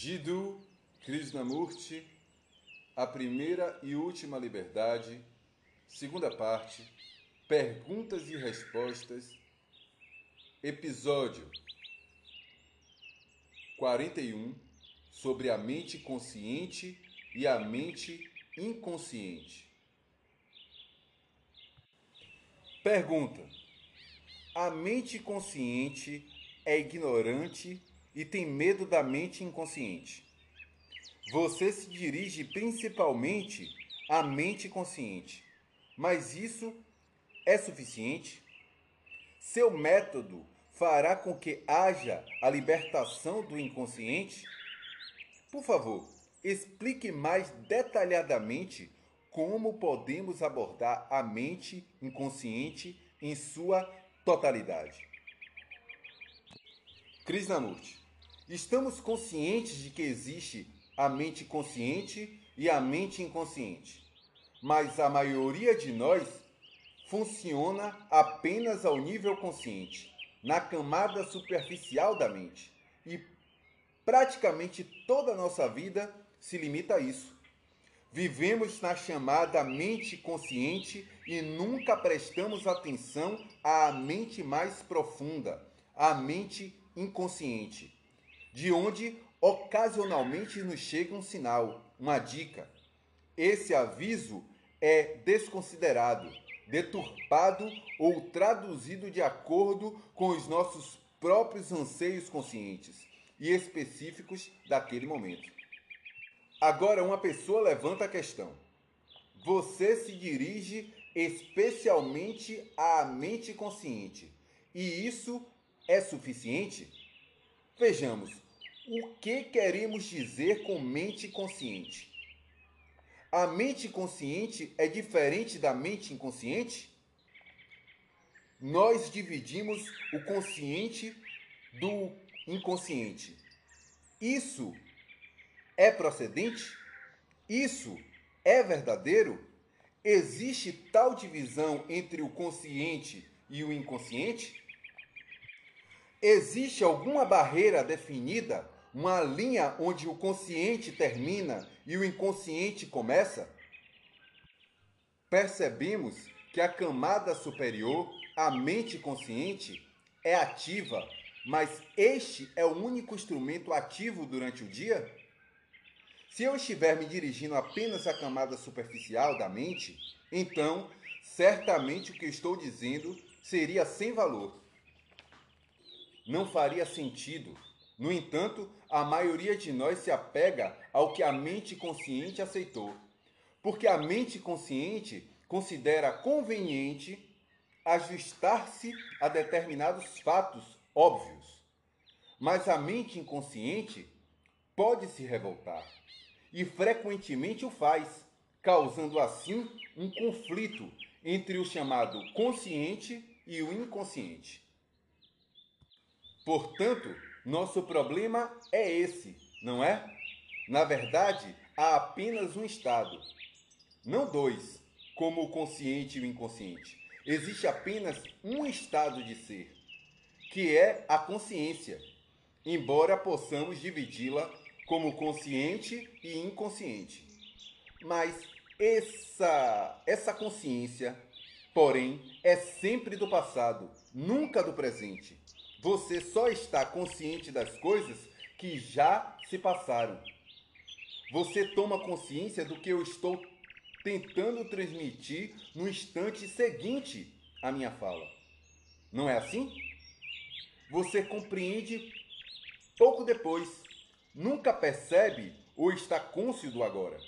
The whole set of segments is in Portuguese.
Jiddu Krishnamurti, A Primeira e Última Liberdade, segunda parte, Perguntas e Respostas, episódio 41, sobre a mente consciente e a mente inconsciente. Pergunta: A mente consciente é ignorante e tem medo da mente inconsciente. Você se dirige principalmente à mente consciente, mas isso é suficiente? Seu método fará com que haja a libertação do inconsciente? Por favor, explique mais detalhadamente como podemos abordar a mente inconsciente em sua totalidade. Krishnamurti Estamos conscientes de que existe a mente consciente e a mente inconsciente, mas a maioria de nós funciona apenas ao nível consciente, na camada superficial da mente, e praticamente toda a nossa vida se limita a isso. Vivemos na chamada mente consciente e nunca prestamos atenção à mente mais profunda, à mente inconsciente de onde ocasionalmente nos chega um sinal, uma dica. Esse aviso é desconsiderado, deturpado ou traduzido de acordo com os nossos próprios anseios conscientes e específicos daquele momento. Agora, uma pessoa levanta a questão: você se dirige especialmente à mente consciente e isso é suficiente? Vejamos, o que queremos dizer com mente consciente? A mente consciente é diferente da mente inconsciente? Nós dividimos o consciente do inconsciente. Isso é procedente? Isso é verdadeiro? Existe tal divisão entre o consciente e o inconsciente? Existe alguma barreira definida, uma linha onde o consciente termina e o inconsciente começa? Percebemos que a camada superior, a mente consciente, é ativa, mas este é o único instrumento ativo durante o dia? Se eu estiver me dirigindo apenas à camada superficial da mente, então certamente o que estou dizendo seria sem valor não faria sentido. No entanto, a maioria de nós se apega ao que a mente consciente aceitou, porque a mente consciente considera conveniente ajustar-se a determinados fatos óbvios. Mas a mente inconsciente pode se revoltar e frequentemente o faz, causando assim um conflito entre o chamado consciente e o inconsciente. Portanto, nosso problema é esse, não é? Na verdade, há apenas um estado, não dois, como o consciente e o inconsciente. Existe apenas um estado de ser, que é a consciência, embora possamos dividi-la como consciente e inconsciente. Mas essa, essa consciência, porém, é sempre do passado, nunca do presente. Você só está consciente das coisas que já se passaram. Você toma consciência do que eu estou tentando transmitir no instante seguinte à minha fala. Não é assim? Você compreende pouco depois, nunca percebe ou está cônscio do agora.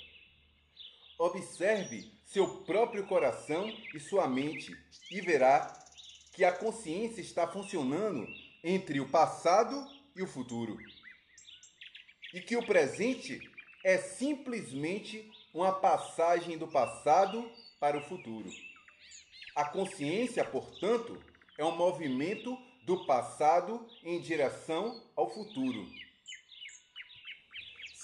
Observe seu próprio coração e sua mente e verá que a consciência está funcionando entre o passado e o futuro. E que o presente é simplesmente uma passagem do passado para o futuro. A consciência, portanto, é um movimento do passado em direção ao futuro.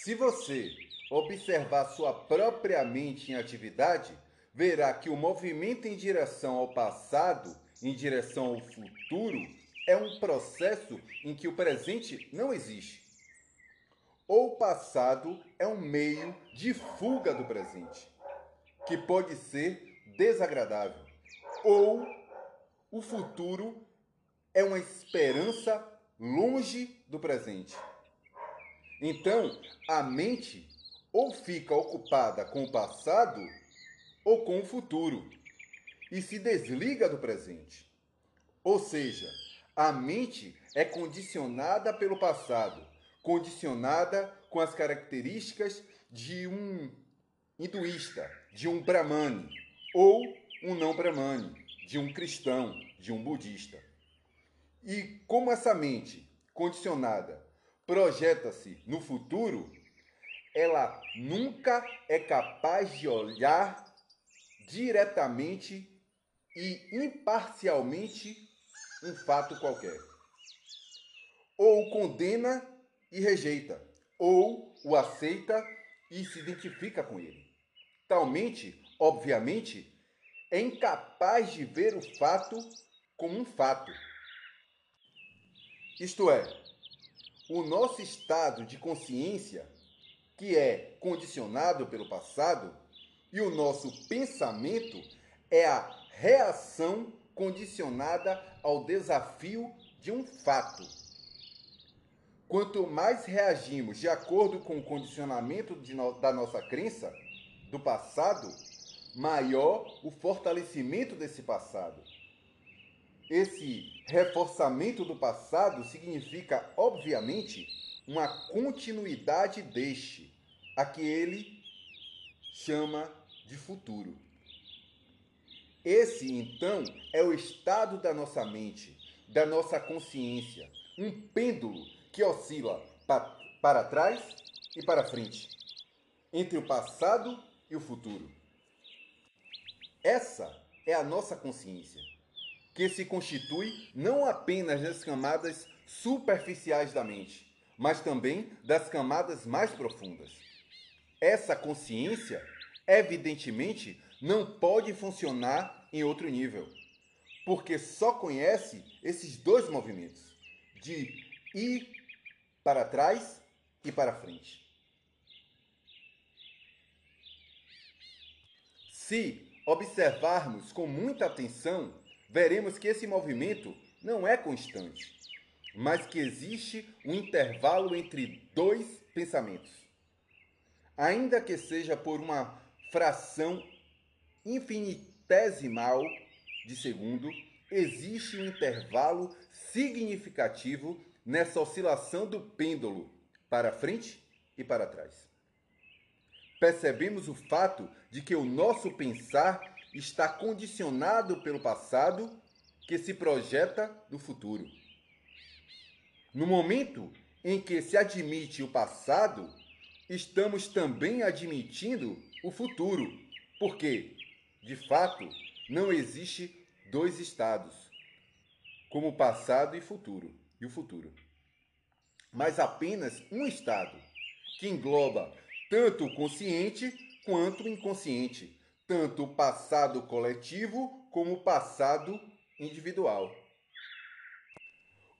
Se você observar sua própria mente em atividade, verá que o movimento em direção ao passado em direção ao futuro é um processo em que o presente não existe. ou passado é um meio de fuga do presente, que pode ser desagradável, ou o futuro é uma esperança longe do presente. Então, a mente ou fica ocupada com o passado ou com o futuro e se desliga do presente. Ou seja, a mente é condicionada pelo passado, condicionada com as características de um hinduísta, de um brahmane, ou um não brahmane, de um cristão, de um budista. E como essa mente condicionada projeta-se no futuro, ela nunca é capaz de olhar diretamente e imparcialmente um fato qualquer. Ou condena e rejeita, ou o aceita e se identifica com ele. Talmente, obviamente, é incapaz de ver o fato como um fato. Isto é, o nosso estado de consciência, que é condicionado pelo passado, e o nosso pensamento é a reação condicionada ao desafio de um fato. Quanto mais reagimos de acordo com o condicionamento no, da nossa crença do passado, maior o fortalecimento desse passado. Esse reforçamento do passado significa, obviamente, uma continuidade deste, a que ele chama de futuro. Esse, então, é o estado da nossa mente, da nossa consciência, um pêndulo que oscila para trás e para frente, entre o passado e o futuro. Essa é a nossa consciência, que se constitui não apenas das camadas superficiais da mente, mas também das camadas mais profundas. Essa consciência, evidentemente, não pode funcionar em outro nível, porque só conhece esses dois movimentos, de ir para trás e para frente. Se observarmos com muita atenção, veremos que esse movimento não é constante, mas que existe um intervalo entre dois pensamentos. Ainda que seja por uma fração infinitesimal de segundo, existe um intervalo significativo nessa oscilação do pêndulo para frente e para trás. Percebemos o fato de que o nosso pensar está condicionado pelo passado que se projeta no futuro. No momento em que se admite o passado, estamos também admitindo o futuro, porque, de fato, não existe dois estados, como passado e futuro e o futuro. Mas apenas um estado, que engloba tanto o consciente quanto o inconsciente, tanto o passado coletivo como o passado individual.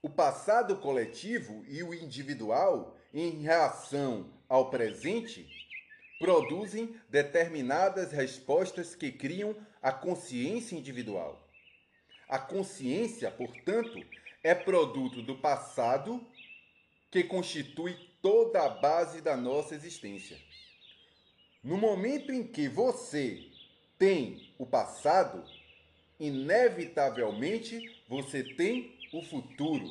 O passado coletivo e o individual, em reação ao presente, produzem determinadas respostas que criam a consciência individual. A consciência, portanto, é produto do passado que constitui toda a base da nossa existência. No momento em que você tem o passado, inevitavelmente você tem o futuro.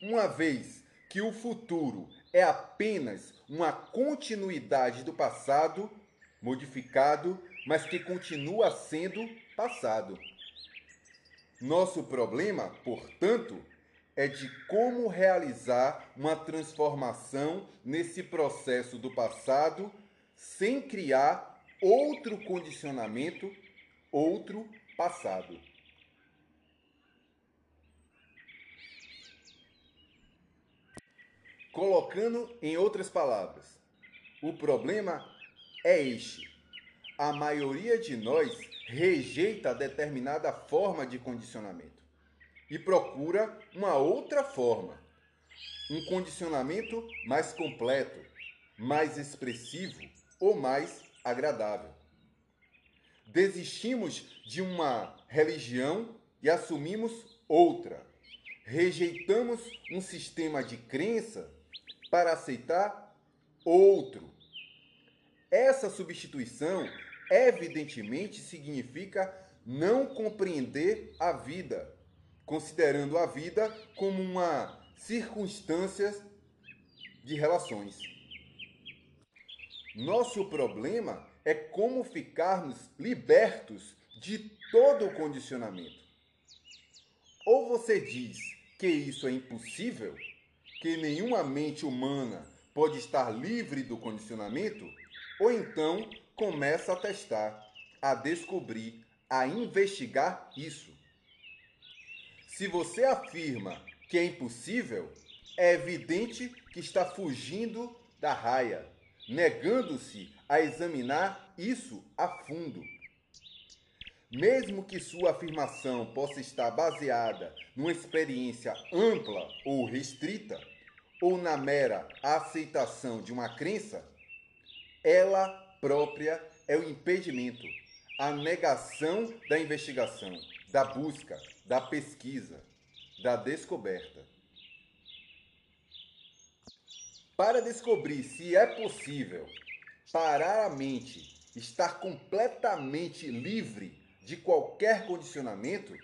Uma vez que o futuro é apenas uma continuidade do passado, modificado, mas que continua sendo passado. Nosso problema, portanto, é de como realizar uma transformação nesse processo do passado sem criar outro condicionamento, outro passado. Colocando em outras palavras, o problema é este. A maioria de nós rejeita determinada forma de condicionamento e procura uma outra forma, um condicionamento mais completo, mais expressivo ou mais agradável. Desistimos de uma religião e assumimos outra. Rejeitamos um sistema de crença para aceitar outro. Essa substituição, evidentemente, significa não compreender a vida, considerando a vida como uma circunstância de relações. Nosso problema é como ficarmos libertos de todo o condicionamento. Ou você diz que isso é impossível, que nenhuma mente humana pode estar livre do condicionamento, ou então começa a testar, a descobrir, a investigar isso. Se você afirma que é impossível, é evidente que está fugindo da raia, negando-se a examinar isso a fundo. Mesmo que sua afirmação possa estar baseada numa experiência ampla ou restrita, ou na mera aceitação de uma crença, ela própria é o impedimento, a negação da investigação, da busca, da pesquisa, da descoberta. Para descobrir se é possível parar a mente, estar completamente livre de qualquer condicionamento,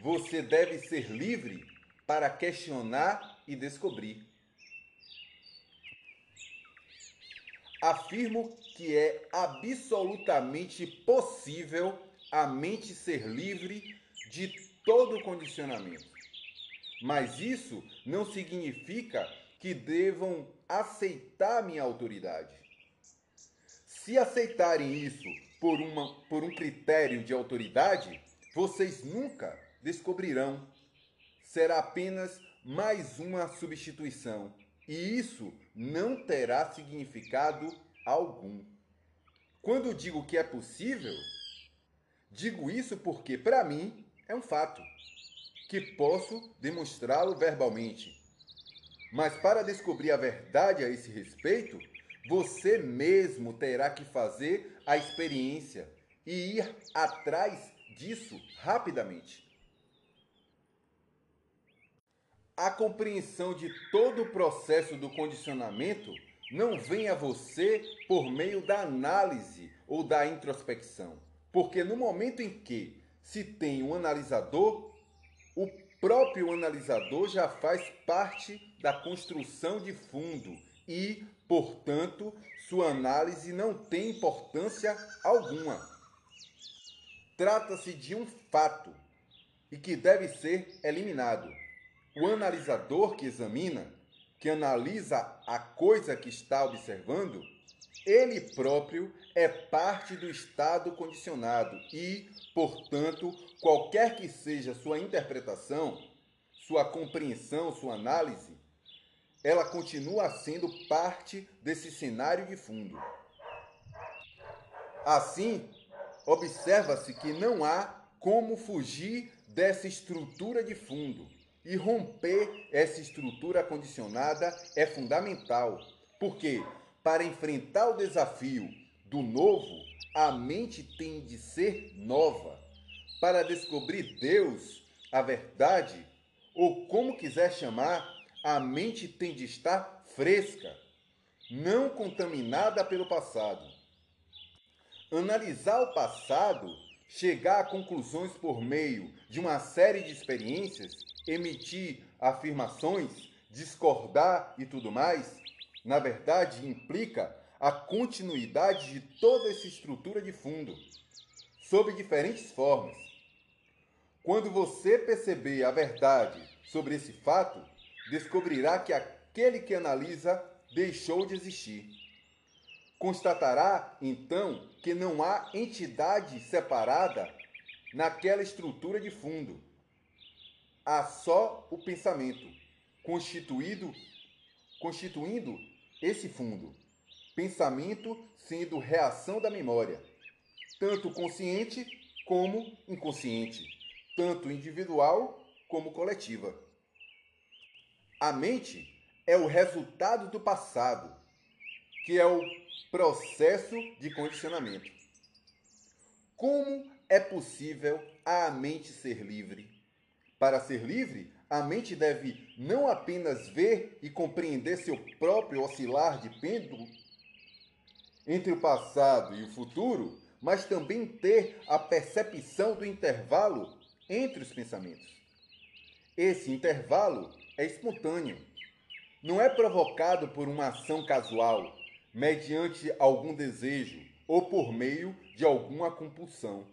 você deve ser livre para questionar e descobrir. Afirmo que é absolutamente possível a mente ser livre de todo condicionamento. Mas isso não significa que devam aceitar minha autoridade. Se aceitarem isso por, uma, por um critério de autoridade, vocês nunca descobrirão. Será apenas mais uma substituição. E isso não terá significado algum. Quando digo que é possível, digo isso porque, para mim, é um fato que posso demonstrá-lo verbalmente. Mas para descobrir a verdade a esse respeito, você mesmo terá que fazer a experiência e ir atrás disso rapidamente. A compreensão de todo o processo do condicionamento não vem a você por meio da análise ou da introspecção, porque no momento em que se tem um analisador, o próprio analisador já faz parte da construção de fundo e, portanto, sua análise não tem importância alguma. Trata-se de um fato e que deve ser eliminado. O analisador que examina, que analisa a coisa que está observando, ele próprio é parte do estado condicionado e, portanto, qualquer que seja sua interpretação, sua compreensão, sua análise, ela continua sendo parte desse cenário de fundo. Assim, observa-se que não há como fugir dessa estrutura de fundo. E romper essa estrutura condicionada é fundamental, porque para enfrentar o desafio do novo, a mente tem de ser nova. Para descobrir Deus, a verdade, ou como quiser chamar, a mente tem de estar fresca, não contaminada pelo passado. Analisar o passado, chegar a conclusões por meio de uma série de experiências, emitir afirmações, discordar e tudo mais, na verdade implica a continuidade de toda essa estrutura de fundo, sob diferentes formas. Quando você perceber a verdade sobre esse fato, descobrirá que aquele que analisa deixou de existir. Constatará, então, que não há entidade separada naquela estrutura de fundo. Há só o pensamento, constituído, constituindo esse fundo. Pensamento sendo reação da memória, tanto consciente como inconsciente, tanto individual como coletiva. A mente é o resultado do passado que é o processo de condicionamento. Como é possível a mente ser livre? Para ser livre, a mente deve não apenas ver e compreender seu próprio oscilar de pêndulo entre o passado e o futuro, mas também ter a percepção do intervalo entre os pensamentos. Esse intervalo é espontâneo. Não é provocado por uma ação casual, mediante algum desejo ou por meio de alguma compulsão.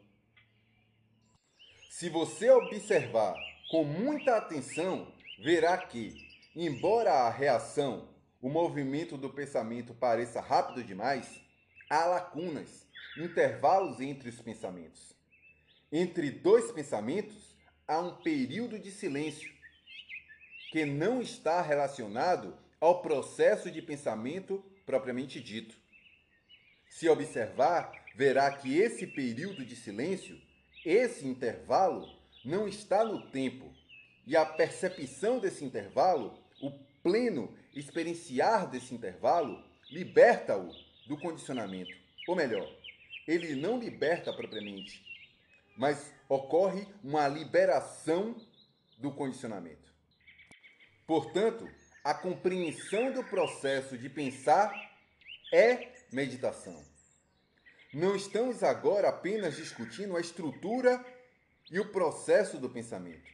Se você observar com muita atenção, verá que, embora a reação, o movimento do pensamento pareça rápido demais, há lacunas, intervalos entre os pensamentos. Entre dois pensamentos, há um período de silêncio que não está relacionado ao processo de pensamento propriamente dito. Se observar, verá que esse período de silêncio, esse intervalo, não está no tempo, e a percepção desse intervalo, o pleno experienciar desse intervalo, liberta-o do condicionamento. Ou melhor, ele não liberta propriamente, mas ocorre uma liberação do condicionamento. Portanto, a compreensão do processo de pensar é meditação. Não estamos agora apenas discutindo a estrutura e o processo do pensamento,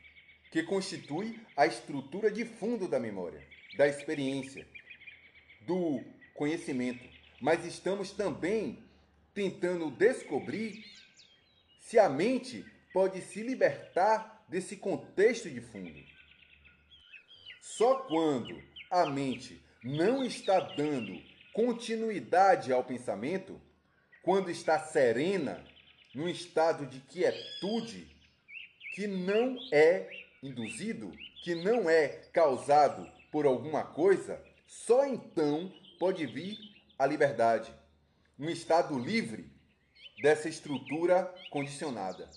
que constitui a estrutura de fundo da memória, da experiência, do conhecimento, mas estamos também tentando descobrir se a mente pode se libertar desse contexto de fundo. Só quando a mente não está dando continuidade ao pensamento, quando está serena, num estado de quietude, que não é induzido, que não é causado por alguma coisa, só então pode vir a liberdade, um estado livre dessa estrutura condicionada.